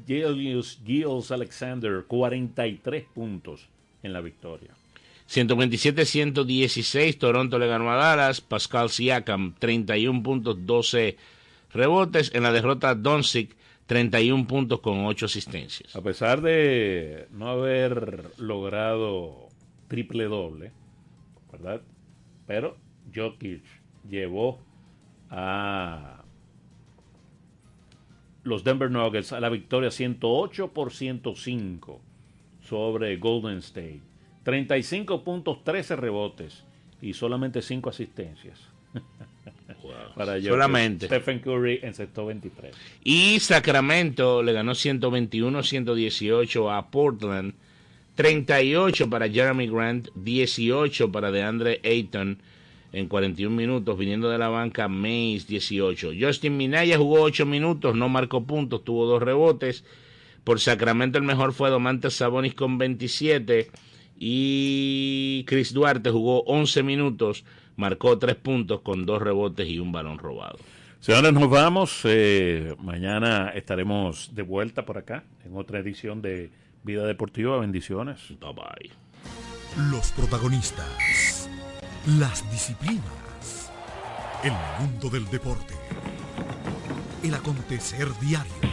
Julius Gilles Alexander, 43 puntos en la victoria. 127-116, Toronto le ganó a Dallas. Pascal Siakam, 31 puntos, 12 rebotes. En la derrota, Doncic, 31 puntos con 8 asistencias. A pesar de no haber logrado triple doble, ¿verdad? Pero Jokic llevó a los Denver Nuggets a la victoria 108 por 105 sobre Golden State. 35 puntos, 13 rebotes y solamente 5 asistencias. Para. Solamente. Stephen Curry encestó 23. Y Sacramento le ganó 121-118 a Portland. 38 para Jeremy Grant, 18 para DeAndre Ayton en 41 minutos, viniendo de la banca Mays 18. Justin Minaya jugó 8 minutos, no marcó puntos, tuvo dos rebotes. Por Sacramento el mejor fue Domantas Sabonis con 27 y Chris Duarte jugó 11 minutos, marcó 3 puntos con dos rebotes y un balón robado. Señores, nos vamos. Eh, mañana estaremos de vuelta por acá en otra edición de Vida Deportiva. Bendiciones. Bye bye. Los protagonistas, las disciplinas, el mundo del deporte, el acontecer diario.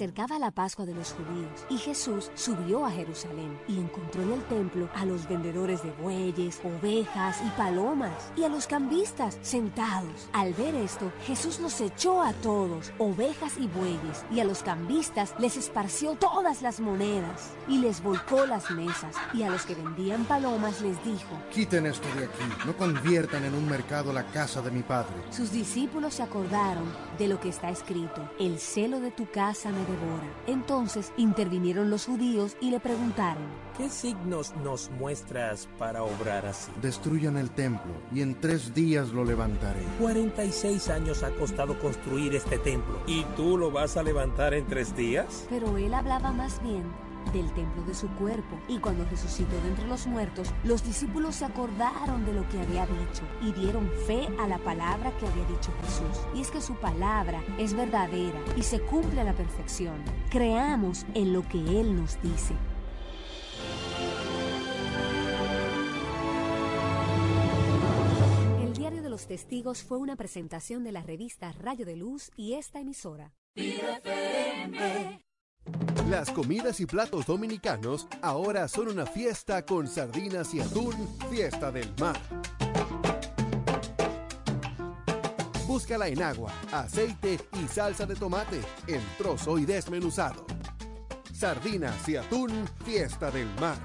Acercaba la Pascua de los judíos y Jesús subió a Jerusalén y encontró en el templo a los vendedores de bueyes, ovejas y palomas y a los cambistas sentados. Al ver esto, Jesús los echó a todos, ovejas y bueyes, y a los cambistas les esparció todas las monedas y les volcó las mesas y a los que vendían palomas les dijo, Quiten esto de aquí, no conviertan en un mercado la casa de mi padre. sus discípulos se acordaron de lo que está escrito, el celo de tu casa me devora. Entonces intervinieron los judíos y le preguntaron, ¿Qué signos nos muestras para obrar así? Destruyan el templo y en tres días lo levantaré. 46 años ha costado construir este templo. ¿Y tú lo vas a levantar en tres días? pero él hablaba más bien del templo de su cuerpo. Y cuando resucitó de entre los muertos, los discípulos se acordaron de lo que había dicho y dieron fe a la palabra que había dicho Jesús. Y es que su palabra es verdadera y se cumple a la perfección. Creamos en lo que Él nos dice. El Diario de los Testigos fue una presentación de la revista Rayo de Luz y esta emisora. Las comidas y platos dominicanos ahora son una fiesta con sardinas y atún, fiesta del mar. Búscala en agua, aceite y salsa de tomate, en trozo y desmenuzado. Sardinas y atún, fiesta del mar.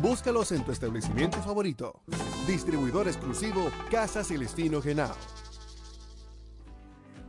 Búscalos en tu establecimiento favorito. Distribuidor exclusivo Casa Celestino Genao.